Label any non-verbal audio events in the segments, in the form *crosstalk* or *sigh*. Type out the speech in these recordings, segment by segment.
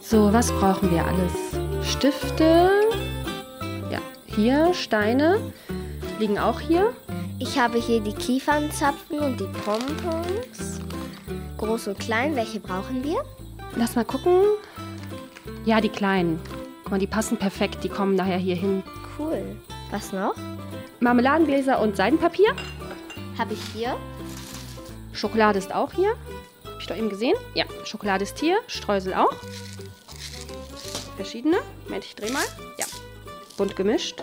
So, was brauchen wir alles? Stifte. Ja, hier Steine liegen auch hier. Ich habe hier die Kiefernzapfen und die Pompons. Groß und klein, welche brauchen wir? Lass mal gucken. Ja, die kleinen. Guck mal, die passen perfekt. Die kommen nachher hier hin. Cool. Was noch? Marmeladengläser und Seidenpapier. Habe ich hier. Schokolade ist auch hier. Hab ich doch eben gesehen? Ja, Schokolade ist hier. Streusel auch. Verschiedene. Moment, ich dreh mal. Ja. Bunt gemischt.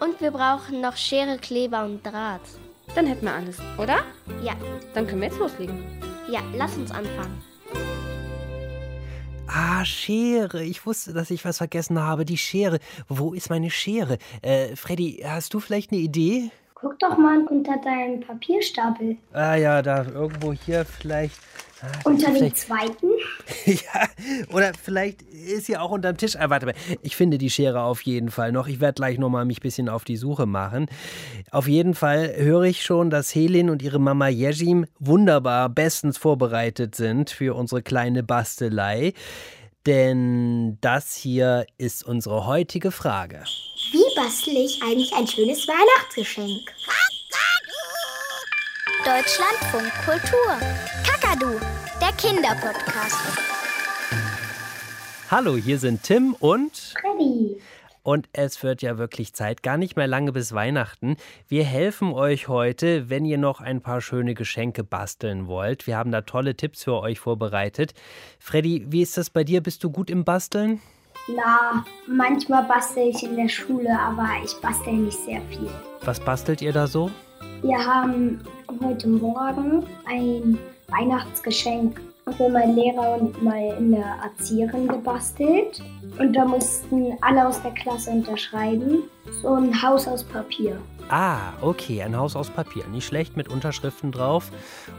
Und wir brauchen noch Schere, Kleber und Draht. Dann hätten wir alles, oder? Ja. Dann können wir jetzt loslegen. Ja, lass uns anfangen. Ah, Schere. Ich wusste, dass ich was vergessen habe. Die Schere. Wo ist meine Schere? Äh, Freddy, hast du vielleicht eine Idee? Guck doch mal unter deinen Papierstapel. Ah ja, da irgendwo hier vielleicht. Ah, Unter dem vielleicht- zweiten? *laughs* ja, oder vielleicht ist sie auch unterm Tisch. Ah, warte mal, ich finde die Schere auf jeden Fall noch. Ich werde gleich nochmal mich ein bisschen auf die Suche machen. Auf jeden Fall höre ich schon, dass Helin und ihre Mama Jejim wunderbar bestens vorbereitet sind für unsere kleine Bastelei. Denn das hier ist unsere heutige Frage. Wie bastle ich eigentlich ein schönes Weihnachtsgeschenk? Deutschlandfunk Kultur. Kakadu, der Kinderpodcast. Hallo, hier sind Tim und Freddy. Und es wird ja wirklich Zeit, gar nicht mehr lange bis Weihnachten. Wir helfen euch heute, wenn ihr noch ein paar schöne Geschenke basteln wollt. Wir haben da tolle Tipps für euch vorbereitet. Freddy, wie ist das bei dir? Bist du gut im Basteln? Na, manchmal bastel ich in der Schule, aber ich bastel nicht sehr viel. Was bastelt ihr da so? Wir haben heute Morgen ein Weihnachtsgeschenk für meinen Lehrer und meine Erzieherin gebastelt. Und da mussten alle aus der Klasse unterschreiben. So ein Haus aus Papier. Ah, okay, ein Haus aus Papier. Nicht schlecht mit Unterschriften drauf.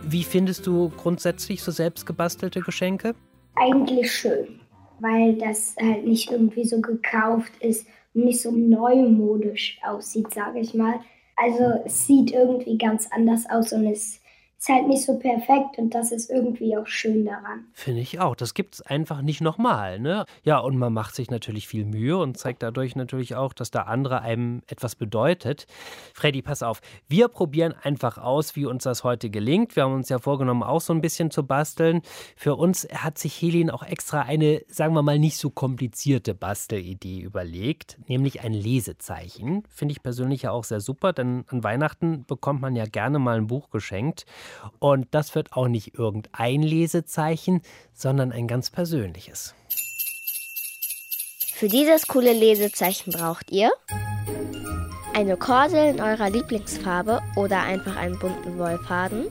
Wie findest du grundsätzlich so selbst gebastelte Geschenke? Eigentlich schön, weil das halt nicht irgendwie so gekauft ist und nicht so neumodisch aussieht, sage ich mal. Also es sieht irgendwie ganz anders aus und es ist halt nicht so perfekt und das ist irgendwie auch schön daran. Finde ich auch. Das gibt es einfach nicht nochmal. Ne? Ja, und man macht sich natürlich viel Mühe und zeigt dadurch natürlich auch, dass der andere einem etwas bedeutet. Freddy, pass auf. Wir probieren einfach aus, wie uns das heute gelingt. Wir haben uns ja vorgenommen, auch so ein bisschen zu basteln. Für uns hat sich Helin auch extra eine, sagen wir mal, nicht so komplizierte Bastelidee überlegt, nämlich ein Lesezeichen. Finde ich persönlich ja auch sehr super, denn an Weihnachten bekommt man ja gerne mal ein Buch geschenkt. Und das wird auch nicht irgendein Lesezeichen, sondern ein ganz persönliches. Für dieses coole Lesezeichen braucht ihr eine Kordel in eurer Lieblingsfarbe oder einfach einen bunten Wollfaden,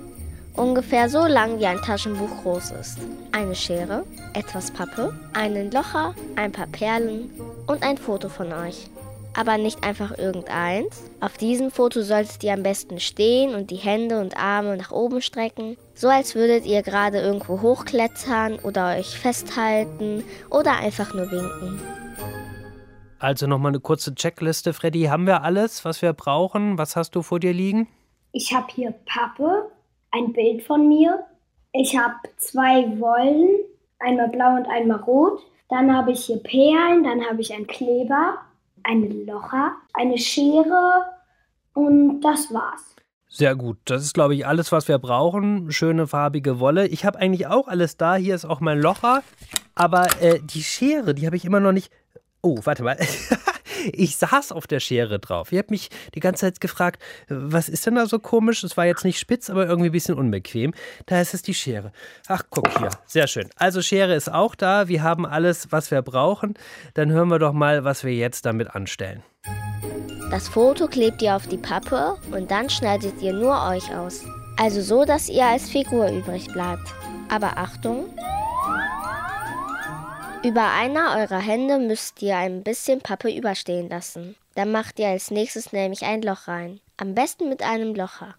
ungefähr so lang wie ein Taschenbuch groß ist, eine Schere, etwas Pappe, einen Locher, ein paar Perlen und ein Foto von euch. Aber nicht einfach irgendeins. Auf diesem Foto solltet ihr am besten stehen und die Hände und Arme nach oben strecken, so als würdet ihr gerade irgendwo hochklettern oder euch festhalten oder einfach nur winken. Also nochmal eine kurze Checkliste. Freddy, haben wir alles, was wir brauchen? Was hast du vor dir liegen? Ich habe hier Pappe, ein Bild von mir. Ich habe zwei Wollen, einmal blau und einmal rot. Dann habe ich hier Perlen, dann habe ich einen Kleber, einen Locher, eine Schere und das war's. Sehr gut. Das ist, glaube ich, alles, was wir brauchen. Schöne farbige Wolle. Ich habe eigentlich auch alles da. Hier ist auch mein Locher. Aber äh, die Schere, die habe ich immer noch nicht. Oh, warte mal. *laughs* Ich saß auf der Schere drauf. Ihr habt mich die ganze Zeit gefragt, was ist denn da so komisch? Es war jetzt nicht spitz, aber irgendwie ein bisschen unbequem. Da ist es die Schere. Ach, guck hier. Sehr schön. Also Schere ist auch da. Wir haben alles, was wir brauchen. Dann hören wir doch mal, was wir jetzt damit anstellen. Das Foto klebt ihr auf die Pappe und dann schneidet ihr nur euch aus. Also so, dass ihr als Figur übrig bleibt. Aber Achtung! Über einer eurer Hände müsst ihr ein bisschen Pappe überstehen lassen. Dann macht ihr als nächstes nämlich ein Loch rein. Am besten mit einem Locher.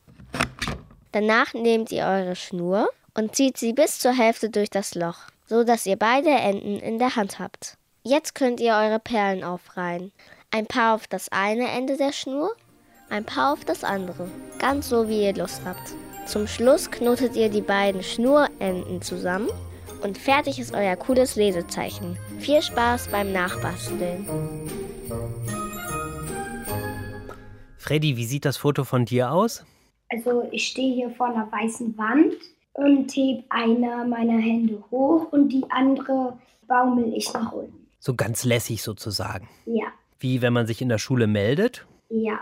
Danach nehmt ihr eure Schnur und zieht sie bis zur Hälfte durch das Loch, so dass ihr beide Enden in der Hand habt. Jetzt könnt ihr eure Perlen aufreihen. Ein paar auf das eine Ende der Schnur, ein paar auf das andere. Ganz so, wie ihr Lust habt. Zum Schluss knotet ihr die beiden Schnurenden zusammen Und fertig ist euer cooles Lesezeichen. Viel Spaß beim Nachbasteln. Freddy, wie sieht das Foto von dir aus? Also ich stehe hier vor einer weißen Wand und heb eine meiner Hände hoch und die andere baumel ich nach unten. So ganz lässig sozusagen. Ja, Wie wenn man sich in der Schule meldet? ja.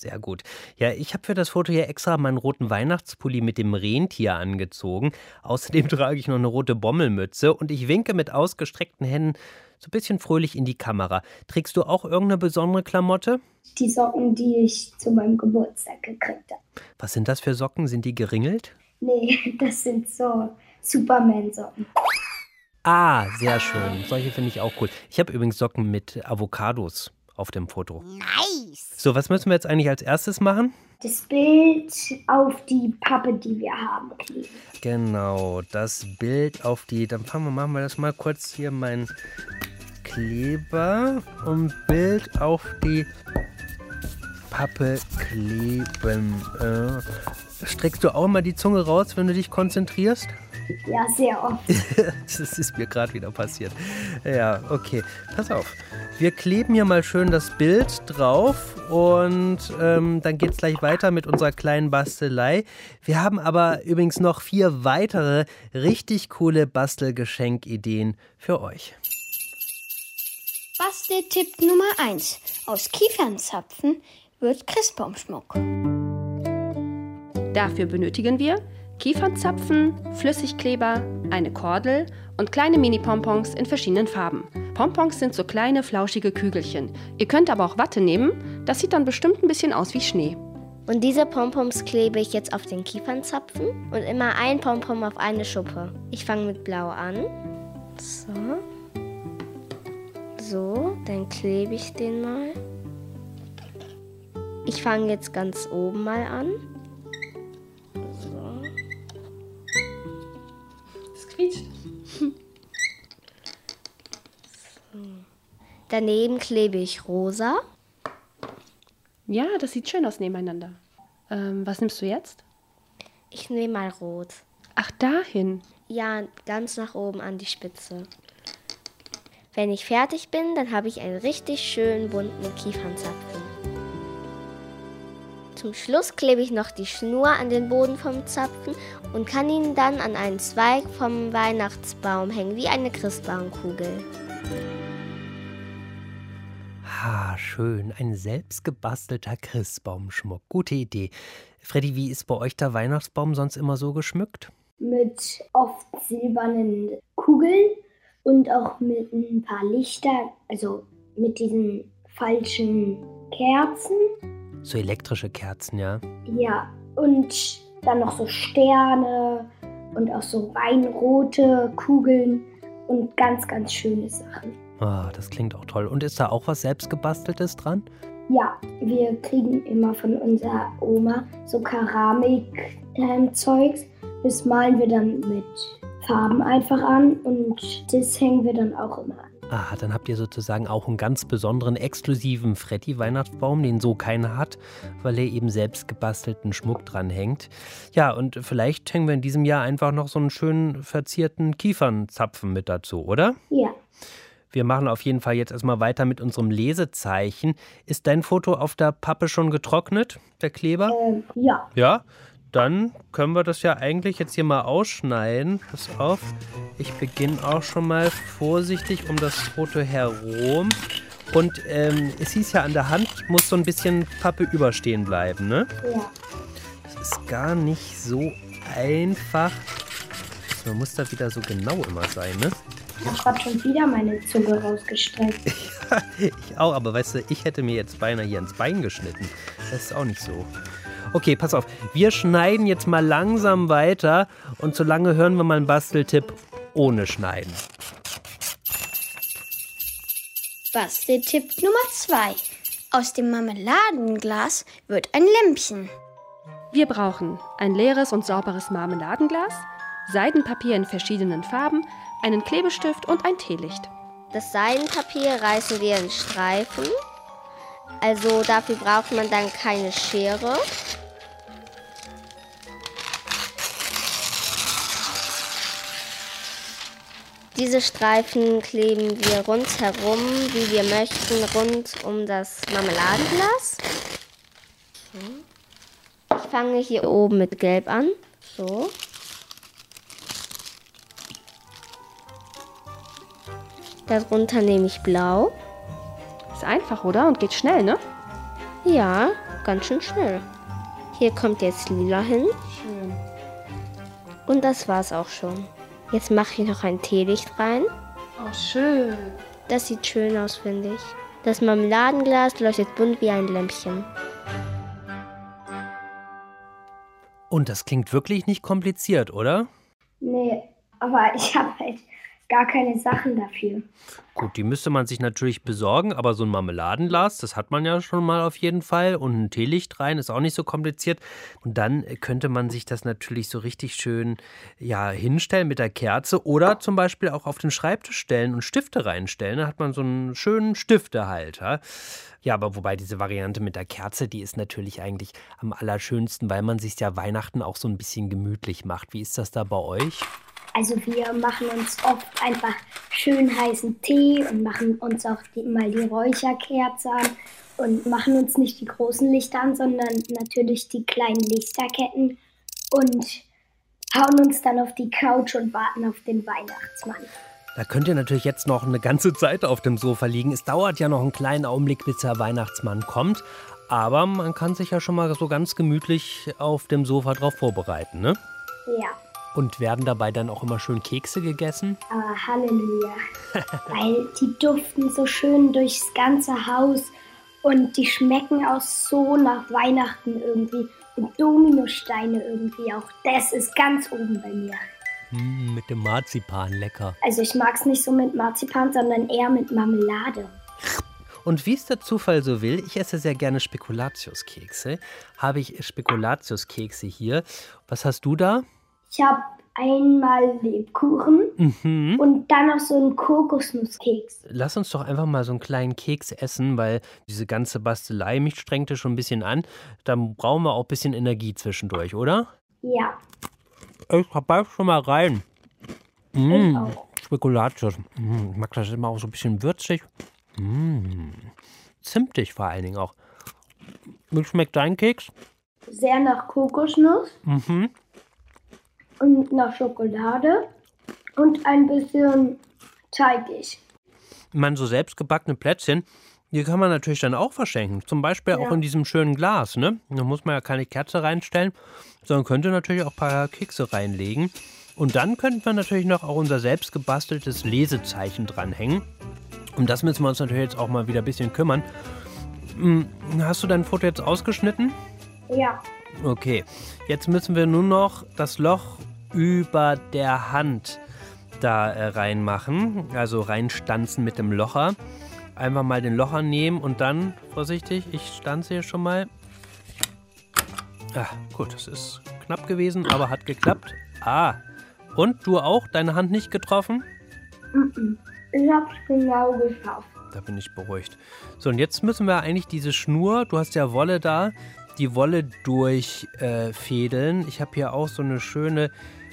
Sehr gut. Ja, ich habe für das Foto hier extra meinen roten Weihnachtspulli mit dem Rentier angezogen. Außerdem *laughs* trage ich noch eine rote Bommelmütze und ich winke mit ausgestreckten Händen so ein bisschen fröhlich in die Kamera. Trägst du auch irgendeine besondere Klamotte? Die Socken, die ich zu meinem Geburtstag gekriegt habe. Was sind das für Socken? Sind die geringelt? Nee, *laughs* das sind so Superman-Socken. Ah, sehr schön. Solche finde ich auch cool. Ich habe übrigens Socken mit Avocados auf dem Foto. Nice. So, was müssen wir jetzt eigentlich als erstes machen? Das Bild auf die Pappe, die wir haben, kleben. Genau, das Bild auf die. Dann fangen wir, machen wir das mal kurz hier mein Kleber und Bild auf die Pappe kleben. Äh, streckst du auch mal die Zunge raus, wenn du dich konzentrierst? Ja, sehr oft. *laughs* das ist mir gerade wieder passiert. Ja, okay. Pass auf. Wir kleben hier mal schön das Bild drauf und ähm, dann geht es gleich weiter mit unserer kleinen Bastelei. Wir haben aber übrigens noch vier weitere richtig coole Bastelgeschenkideen für euch. Basteltipp Nummer 1. Aus Kiefernzapfen wird Christbaumschmuck. Dafür benötigen wir Kiefernzapfen, Flüssigkleber, eine Kordel und kleine Mini-Pompons in verschiedenen Farben. Pompons sind so kleine, flauschige Kügelchen. Ihr könnt aber auch Watte nehmen, das sieht dann bestimmt ein bisschen aus wie Schnee. Und diese Pompoms klebe ich jetzt auf den Kiefernzapfen und immer ein Pompom auf eine Schuppe. Ich fange mit Blau an. So. So, dann klebe ich den mal. Ich fange jetzt ganz oben mal an. Daneben klebe ich rosa. Ja, das sieht schön aus nebeneinander. Ähm, was nimmst du jetzt? Ich nehme mal rot. Ach, dahin. Ja, ganz nach oben an die Spitze. Wenn ich fertig bin, dann habe ich einen richtig schönen bunten Kiefernzapfen. Zum Schluss klebe ich noch die Schnur an den Boden vom Zapfen und kann ihn dann an einen Zweig vom Weihnachtsbaum hängen, wie eine Christbaumkugel. Ha, schön. Ein selbstgebastelter Christbaumschmuck. Gute Idee. Freddy, wie ist bei euch der Weihnachtsbaum sonst immer so geschmückt? Mit oft silbernen Kugeln und auch mit ein paar Lichter, also mit diesen falschen Kerzen. So elektrische Kerzen, ja? Ja, und dann noch so Sterne und auch so weinrote Kugeln und ganz, ganz schöne Sachen. Ah, das klingt auch toll. Und ist da auch was selbstgebasteltes dran? Ja, wir kriegen immer von unserer Oma so Keramik-Zeugs. das malen wir dann mit Farben einfach an und das hängen wir dann auch immer an. Ah, dann habt ihr sozusagen auch einen ganz besonderen, exklusiven Freddy-Weihnachtsbaum, den so keiner hat, weil er eben selbst gebastelten Schmuck dran hängt. Ja, und vielleicht hängen wir in diesem Jahr einfach noch so einen schönen verzierten Kiefernzapfen mit dazu, oder? Ja, Wir machen auf jeden Fall jetzt erstmal weiter mit unserem Lesezeichen. Ist dein Foto auf der Pappe schon getrocknet, der Kleber? ähm, ja. Ja, dann können wir das ja eigentlich jetzt hier mal ausschneiden. Pass auf, ich beginne auch schon mal vorsichtig um das Foto herum. Und ähm, es hieß ja an der Hand, muss so ein bisschen Pappe überstehen bleiben, ne? Ja. Das ist gar nicht so einfach. Man muss da wieder so genau immer sein, ne? Ich habe gerade schon wieder meine Zunge rausgestreckt. *laughs* ich auch, aber weißt du, ich hätte mir jetzt beinahe hier ins Bein geschnitten. Das ist auch nicht so. Okay, pass auf. Wir schneiden jetzt mal langsam weiter und solange hören wir mal einen Basteltipp ohne Schneiden. Basteltipp Nummer 2. Aus dem Marmeladenglas wird ein Lämpchen. Wir brauchen ein leeres und sauberes Marmeladenglas, Seidenpapier in verschiedenen Farben, einen Klebestift und ein Teelicht. Das Seidenpapier reißen wir in Streifen. Also dafür braucht man dann keine Schere. Diese Streifen kleben wir rundherum, wie wir möchten, rund um das Marmeladenglas. Ich fange hier oben mit Gelb an. So. Darunter nehme ich Blau. Ist einfach, oder? Und geht schnell, ne? Ja, ganz schön schnell. Hier kommt jetzt Lila hin. Schön. Und das war's auch schon. Jetzt mache ich noch ein Teelicht rein. Oh, schön. Das sieht schön aus, finde ich. Das Marmeladenglas leuchtet bunt wie ein Lämpchen. Und das klingt wirklich nicht kompliziert, oder? Nee, aber *laughs* ich habe halt gar keine Sachen dafür. Gut, die müsste man sich natürlich besorgen, aber so ein Marmeladenglas, das hat man ja schon mal auf jeden Fall. Und ein Teelicht rein ist auch nicht so kompliziert. Und dann könnte man sich das natürlich so richtig schön ja, hinstellen mit der Kerze oder zum Beispiel auch auf den Schreibtisch stellen und Stifte reinstellen. Da hat man so einen schönen Stiftehalter. Ja, aber wobei diese Variante mit der Kerze, die ist natürlich eigentlich am allerschönsten, weil man sich ja Weihnachten auch so ein bisschen gemütlich macht. Wie ist das da bei euch? Also wir machen uns oft einfach schön heißen Tee und machen uns auch die, mal die Räucherkerze an und machen uns nicht die großen Lichter an, sondern natürlich die kleinen Lichterketten und hauen uns dann auf die Couch und warten auf den Weihnachtsmann. Da könnt ihr natürlich jetzt noch eine ganze Zeit auf dem Sofa liegen. Es dauert ja noch einen kleinen Augenblick, bis der Weihnachtsmann kommt. Aber man kann sich ja schon mal so ganz gemütlich auf dem Sofa drauf vorbereiten, ne? Ja, Und werden dabei dann auch immer schön Kekse gegessen? aber Halleluja. Weil die duften so schön durchs ganze Haus und die schmecken auch so nach Weihnachten irgendwie. Und Dominosteine irgendwie auch. Das ist ganz oben bei mir. Mm, mit dem Marzipan, lecker. Also ich mag es nicht so mit Marzipan, sondern eher mit Marmelade. Und wie es der Zufall so will, ich esse sehr gerne Spekulatiuskekse. Habe ich Spekulatiuskekse hier. Was hast du da? Ich habe einmal Lebkuchen Mhm. und dann noch so einen Kokosnusskeks. Lass uns doch einfach mal so einen kleinen Keks essen, weil diese ganze Bastelei mich strengte schon ein bisschen an. Dann brauchen wir auch ein bisschen Energie zwischendurch, oder? Ja, Ich beiß schon mal rein. Mm, auch. Spekulatius. Mm, ich mag das immer auch so ein bisschen würzig. Mm, zimtig vor allen Dingen auch. Wie schmeckt dein Keks? Sehr nach Kokosnuss Mhm. Und nach Schokolade und ein bisschen teigig. Ich meine, so selbstgebackene Plätzchen, die kann man natürlich dann auch verschenken. Zum Beispiel auch Ja. in diesem schönen Glas, ne? Da muss man ja keine Kerze reinstellen, sondern könnte natürlich auch ein paar Kekse reinlegen. Und dann könnten wir natürlich noch auch unser selbst gebasteltes Lesezeichen dranhängen. Um das müssen wir uns natürlich jetzt auch mal wieder ein bisschen kümmern. Hm, Hast du dein Foto jetzt ausgeschnitten? Ja, Okay, jetzt müssen wir nur noch das Loch über der Hand da äh, reinmachen, also reinstanzen mit dem Locher. Einfach mal den Locher nehmen und dann, vorsichtig, ich stanze hier schon mal. Ah, gut, das ist knapp gewesen, aber hat geklappt. Ah, und du auch? Deine Hand nicht getroffen? ich hab's genau geschafft. Da bin ich beruhigt. So, und jetzt müssen wir eigentlich diese Schnur, du hast ja Wolle da, die Wolle durchfädeln. Äh, ich habe hier auch so eine schöne,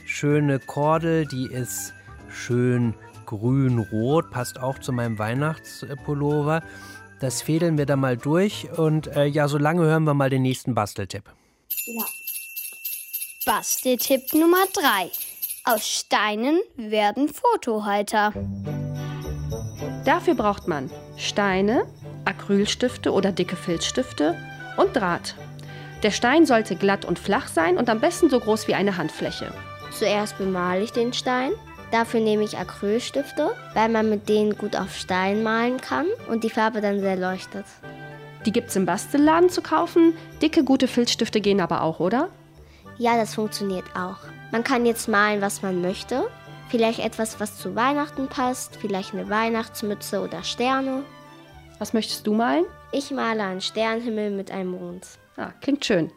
schöne Kordel, die ist schön grün-rot, passt auch zu meinem Weihnachtspullover. Das fädeln wir da mal durch und äh, ja, so lange hören wir mal den nächsten Basteltipp. Ja. Basteltipp Nummer 3. Aus Steinen werden Fotohalter. Dafür braucht man Steine, Acrylstifte oder dicke Filzstifte und Draht. Der Stein sollte glatt und flach sein und am besten so groß wie eine Handfläche. Zuerst bemale ich den Stein. Dafür nehme ich Acrylstifte, weil man mit denen gut auf Stein malen kann und die Farbe dann sehr leuchtet. Die gibt's im Bastelladen zu kaufen. Dicke, gute Filzstifte gehen aber auch, oder? Ja, das funktioniert auch. Man kann jetzt malen, was man möchte. Vielleicht etwas, was zu Weihnachten passt, vielleicht eine Weihnachtsmütze oder Sterne. Was möchtest du malen? Ich male einen Sternenhimmel mit einem Mond. Ah, klingt schön.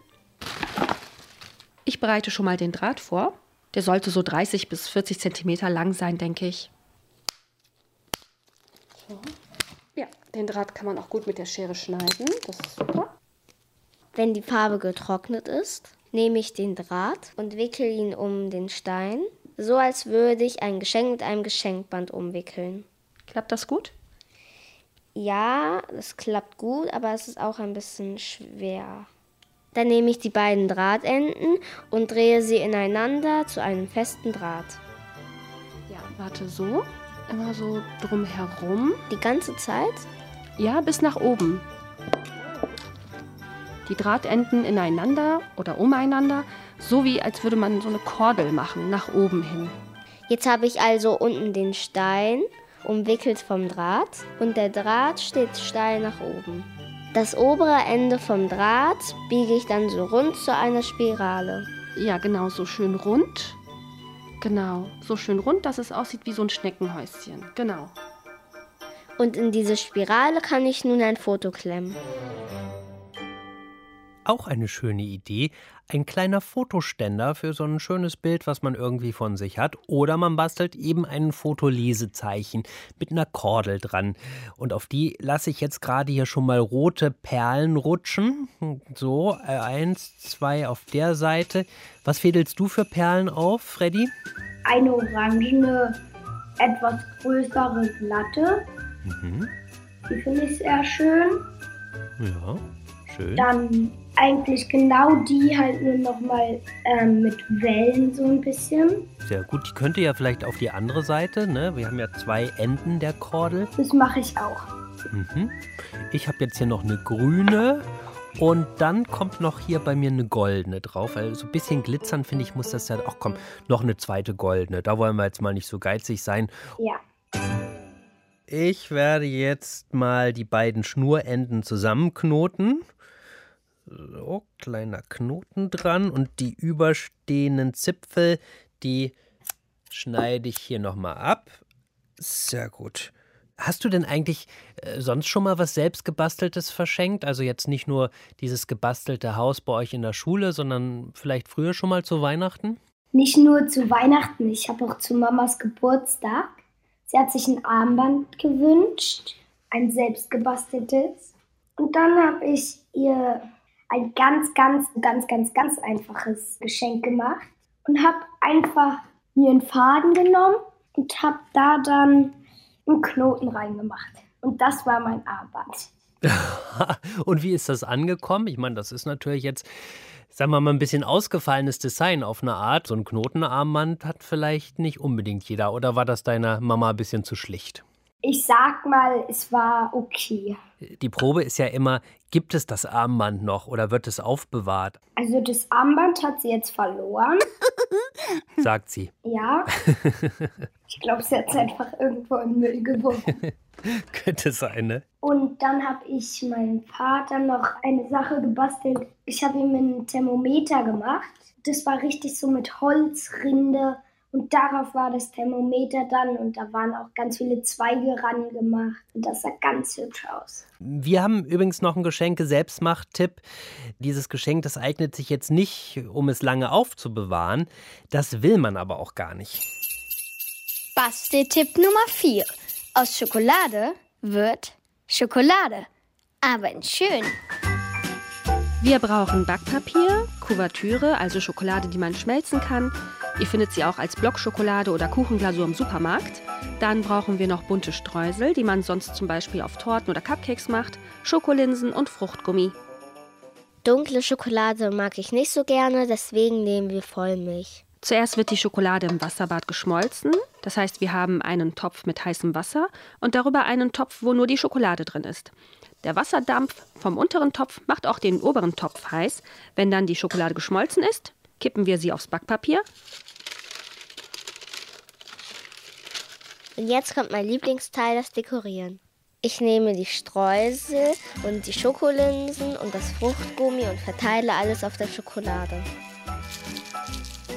Ich bereite schon mal den Draht vor. Der sollte so 30 bis 40 Zentimeter lang sein, denke ich. So. Ja, den Draht kann man auch gut mit der Schere schneiden. Das ist super. Wenn die Farbe getrocknet ist, nehme ich den Draht und wickel ihn um den Stein, so als würde ich ein Geschenk mit einem Geschenkband umwickeln. Klappt das gut? Ja, es klappt gut, aber es ist auch ein bisschen schwer. Dann nehme ich die beiden Drahtenden und drehe sie ineinander zu einem festen Draht. Ja, warte so. Immer so drumherum. Die ganze Zeit? Ja, bis nach oben. Die Drahtenden ineinander oder umeinander, so wie als würde man so eine Kordel machen, nach oben hin. Jetzt habe ich also unten den Stein umwickelt vom Draht und der Draht steht steil nach oben. Das obere Ende vom Draht biege ich dann so rund zu einer Spirale. Ja, genau, so schön rund. Genau, so schön rund, dass es aussieht wie so ein Schneckenhäuschen. Genau. Und in diese Spirale kann ich nun ein Foto klemmen. Auch eine schöne Idee, ein kleiner Fotoständer für so ein schönes Bild, was man irgendwie von sich hat. Oder man bastelt eben ein Fotolesezeichen mit einer Kordel dran. Und auf die lasse ich jetzt gerade hier schon mal rote Perlen rutschen. So, äh, eins, zwei auf der Seite. Was fädelst du für Perlen auf, Freddy? Eine orangene, etwas größere Glatte. Mhm. Die finde ich sehr schön. Ja, schön. Dann eigentlich genau die halt nur nochmal ähm, mit Wellen so ein bisschen. Sehr gut. Die könnte ja vielleicht auf die andere Seite, ne? Wir haben ja zwei Enden der Kordel. Das mache ich auch. Mhm. Ich habe jetzt hier noch eine grüne und dann kommt noch hier bei mir eine goldene drauf. Weil so ein bisschen glitzern, finde ich, muss das ja. Ach komm, noch eine zweite goldene. Da wollen wir jetzt mal nicht so geizig sein. Ja. Ich werde jetzt mal die beiden Schnurenden zusammenknoten. So, kleiner Knoten dran und die überstehenden Zipfel, die schneide ich hier nochmal ab. Sehr gut. Hast du denn eigentlich äh, sonst schon mal was selbst gebasteltes verschenkt? Also jetzt nicht nur dieses gebastelte Haus bei euch in der Schule, sondern vielleicht früher schon mal zu Weihnachten? Nicht nur zu Weihnachten, ich habe auch zu Mamas Geburtstag. Sie hat sich ein Armband gewünscht, ein selbst gebasteltes. Und dann habe ich ihr ein ganz, ganz, ganz, ganz, ganz einfaches Geschenk gemacht und habe einfach mir einen Faden genommen und habe da dann einen Knoten reingemacht. Und das war mein Armband. *laughs* und wie ist das angekommen? Ich meine, das ist natürlich jetzt, sagen wir mal, ein bisschen ausgefallenes Design auf eine Art. So ein Knotenarmband hat vielleicht nicht unbedingt jeder. Oder war das deiner Mama ein bisschen zu schlicht? Ich sag mal, es war okay. Die Probe ist ja immer, gibt es das Armband noch oder wird es aufbewahrt? Also das Armband hat sie jetzt verloren. *laughs* Sagt sie. Ja. *laughs* Ich glaube, sie hat es einfach irgendwo im Müll geworfen. *laughs* Könnte sein, ne? Und dann habe ich meinem Vater noch eine Sache gebastelt. Ich habe ihm ein Thermometer gemacht. Das war richtig so mit Holzrinde und darauf war das Thermometer dann und da waren auch ganz viele Zweige ran gemacht. Und das sah ganz hübsch aus. Wir haben übrigens noch einen Geschenke-Selbstmacht-Tipp. Dieses Geschenk, das eignet sich jetzt nicht, um es lange aufzubewahren. Das will man aber auch gar nicht. Basteltipp Nummer 4. Aus Schokolade wird Schokolade. Aber in schön. Wir brauchen Backpapier, Kuvertüre, also Schokolade, die man schmelzen kann. Ihr findet sie auch als Blockschokolade oder Kuchenglasur im Supermarkt. Dann brauchen wir noch bunte Streusel, die man sonst zum Beispiel auf Torten oder Cupcakes macht, Schokolinsen und Fruchtgummi. Dunkle Schokolade mag ich nicht so gerne, deswegen nehmen wir Vollmilch. Zuerst wird die Schokolade im Wasserbad geschmolzen. Das heißt, wir haben einen Topf mit heißem Wasser und darüber einen Topf, wo nur die Schokolade drin ist. Der Wasserdampf vom unteren Topf macht auch den oberen Topf heiß. Wenn dann die Schokolade geschmolzen ist, kippen wir sie aufs Backpapier. Und jetzt kommt mein Lieblingsteil, das Dekorieren. Ich nehme die Streusel und die Schokolinsen und das Fruchtgummi und verteile alles auf der Schokolade.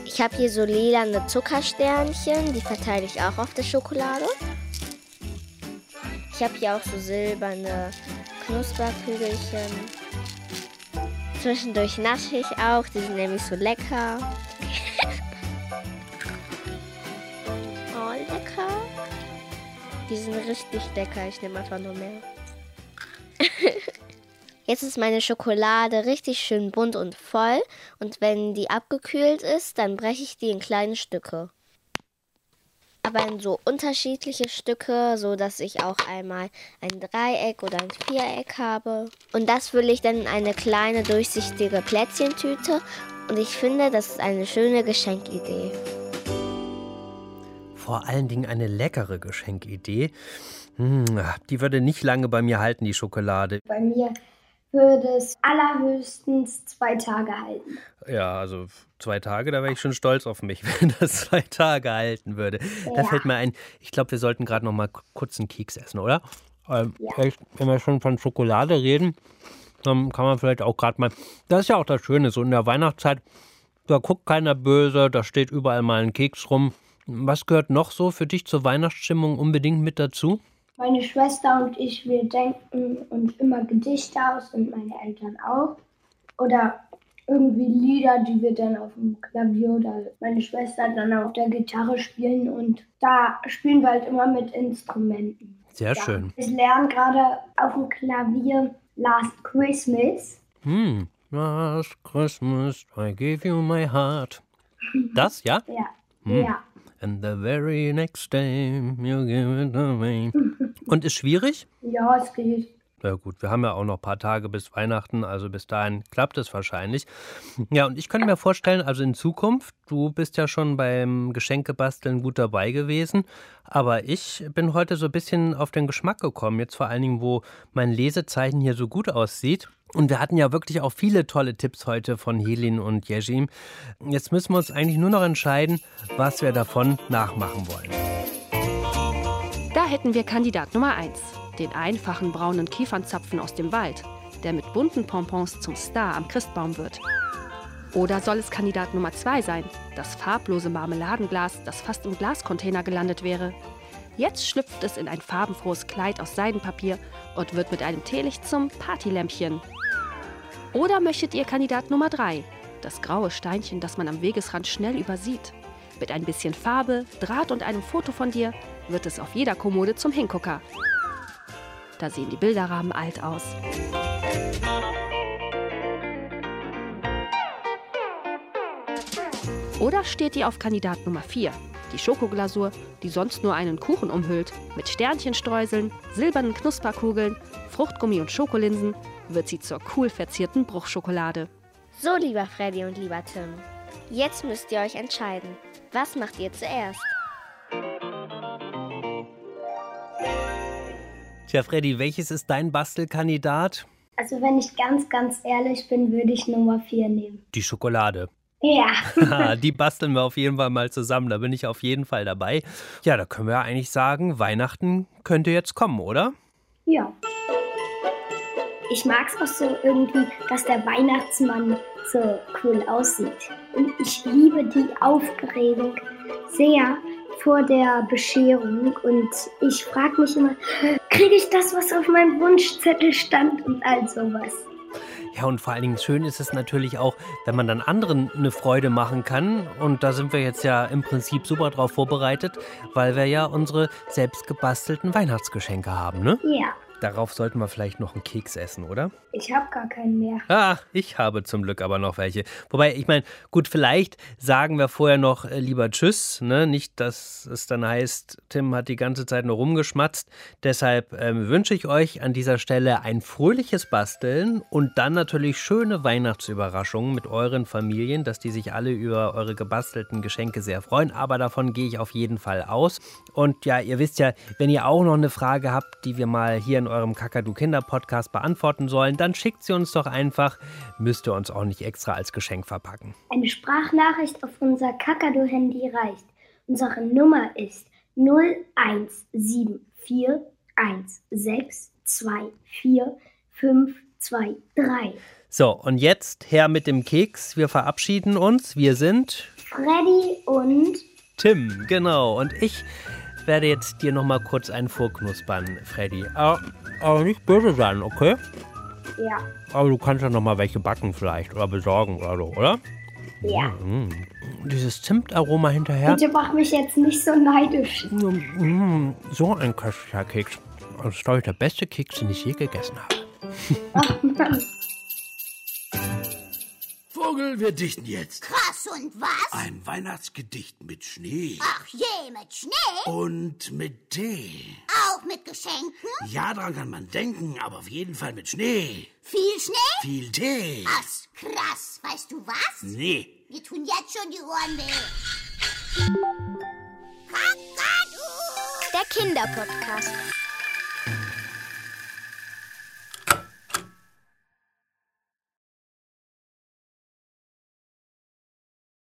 Ich habe hier so lilane Zuckersternchen, die verteile ich auch auf der Schokolade. Ich habe hier auch so silberne Knusperkügelchen. Zwischendurch nasche ich auch, die sind nämlich so lecker. *laughs* oh, lecker. Die sind richtig lecker, ich nehme einfach nur mehr. *laughs* Jetzt ist meine Schokolade richtig schön bunt und voll und wenn die abgekühlt ist, dann breche ich die in kleine Stücke. Aber in so unterschiedliche Stücke, so dass ich auch einmal ein Dreieck oder ein Viereck habe. Und das fülle ich dann in eine kleine durchsichtige Plätzchentüte und ich finde, das ist eine schöne Geschenkidee. Vor allen Dingen eine leckere Geschenkidee. Hm, die würde nicht lange bei mir halten, die Schokolade. Bei mir würde es allerhöchstens zwei Tage halten. Ja, also zwei Tage, da wäre ich schon stolz auf mich, *laughs* wenn das zwei Tage halten würde. Ja. Da fällt mir ein, ich glaube, wir sollten gerade noch mal kurz einen Keks essen, oder? Ähm, ja. Wenn wir schon von Schokolade reden, dann kann man vielleicht auch gerade mal. Das ist ja auch das Schöne, so in der Weihnachtszeit, da guckt keiner böse, da steht überall mal ein Keks rum. Was gehört noch so für dich zur Weihnachtsstimmung unbedingt mit dazu? Meine Schwester und ich, wir denken uns immer Gedichte aus und meine Eltern auch. Oder irgendwie Lieder, die wir dann auf dem Klavier oder meine Schwester dann auf der Gitarre spielen. Und da spielen wir halt immer mit Instrumenten. Sehr ja. schön. Ich lerne gerade auf dem Klavier Last Christmas. Hm. Last Christmas, I gave you my heart. Das, ja? *laughs* Ja. Hm. Ja. And the very next day you give it away. Und ist schwierig? Ja, es geht. Ja gut, wir haben ja auch noch ein paar Tage bis Weihnachten, also bis dahin klappt es wahrscheinlich. Ja, und ich könnte mir vorstellen, also in Zukunft, du bist ja schon beim Geschenkebasteln gut dabei gewesen, aber ich bin heute so ein bisschen auf den Geschmack gekommen, jetzt vor allen Dingen, wo mein Lesezeichen hier so gut aussieht. Und wir hatten ja wirklich auch viele tolle Tipps heute von Helin und Jejim. Jetzt müssen wir uns eigentlich nur noch entscheiden, was wir davon nachmachen wollen. Da hätten wir Kandidat Nummer 1, den einfachen braunen Kiefernzapfen aus dem Wald, der mit bunten Pompons zum Star am Christbaum wird. Oder soll es Kandidat Nummer 2 sein, das farblose Marmeladenglas, das fast im Glascontainer gelandet wäre? Jetzt schlüpft es in ein farbenfrohes Kleid aus Seidenpapier und wird mit einem Teelicht zum Partylämpchen. Oder möchtet ihr Kandidat Nummer 3, das graue Steinchen, das man am Wegesrand schnell übersieht? Mit ein bisschen Farbe, Draht und einem Foto von dir wird es auf jeder Kommode zum Hingucker. Da sehen die Bilderrahmen alt aus. Oder steht ihr auf Kandidat Nummer 4, die Schokoglasur, die sonst nur einen Kuchen umhüllt, mit Sternchenstreuseln, silbernen Knusperkugeln, Fruchtgummi und Schokolinsen, wird sie zur cool verzierten Bruchschokolade. So, lieber Freddy und lieber Tim, jetzt müsst ihr euch entscheiden. Was macht ihr zuerst? Tja, Freddy, welches ist dein Bastelkandidat? Also, wenn ich ganz, ganz ehrlich bin, würde ich Nummer 4 nehmen. Die Schokolade. Ja. *laughs* die basteln wir auf jeden Fall mal zusammen. Da bin ich auf jeden Fall dabei. Ja, da können wir eigentlich sagen, Weihnachten könnte jetzt kommen, oder? Ja. Ich mag es auch so irgendwie, dass der Weihnachtsmann so cool aussieht. Und ich liebe die Aufregung sehr vor der Bescherung. Und ich frage mich immer, kriege ich das, was auf meinem Wunschzettel stand und all sowas. Ja, und vor allen Dingen schön ist es natürlich auch, wenn man dann anderen eine Freude machen kann. Und da sind wir jetzt ja im Prinzip super drauf vorbereitet, weil wir ja unsere selbst gebastelten Weihnachtsgeschenke haben, ne? Ja. Darauf sollten wir vielleicht noch einen Keks essen, oder? Ich habe gar keinen mehr. Ah, ich habe zum Glück aber noch welche. Wobei, ich meine, gut, vielleicht sagen wir vorher noch äh, lieber Tschüss. Ne? Nicht, dass es dann heißt, Tim hat die ganze Zeit nur rumgeschmatzt. Deshalb ähm, wünsche ich euch an dieser Stelle ein fröhliches Basteln und dann natürlich schöne Weihnachtsüberraschungen mit euren Familien, dass die sich alle über eure gebastelten Geschenke sehr freuen. Aber davon gehe ich auf jeden Fall aus. Und ja, ihr wisst ja, wenn ihr auch noch eine Frage habt, die wir mal hier in eurem Kakadu Kinder Podcast beantworten sollen, dann schickt sie uns doch einfach. Müsst ihr uns auch nicht extra als Geschenk verpacken. Eine Sprachnachricht auf unser Kakadu Handy reicht. Unsere Nummer ist 01741624523. So, und jetzt her mit dem Keks. Wir verabschieden uns. Wir sind Freddy und Tim, genau. Und ich werde jetzt dir noch mal kurz einen vorknuspern, Freddy. Aber, aber nicht böse sein, okay? Ja. Aber du kannst ja noch mal welche backen vielleicht oder besorgen oder so, oder? Ja. Mm. Dieses Zimtaroma hinterher. Bitte mach mich jetzt nicht so neidisch. Mm, so ein köstlicher Keks. Das ist, glaube ich, der beste Keks, den ich je gegessen habe. Ach Mann. Vogel, wir dichten jetzt. Krass, und was? Ein Weihnachtsgedicht mit Schnee. Ach je, mit Schnee? Und mit Tee. Auch mit Geschenken? Ja, daran kann man denken, aber auf jeden Fall mit Schnee. Viel Schnee? Viel Tee. Ach, krass. Weißt du was? Nee. Mir tun jetzt schon die Ohren weh. Kakadu! Der Kinderpodcast.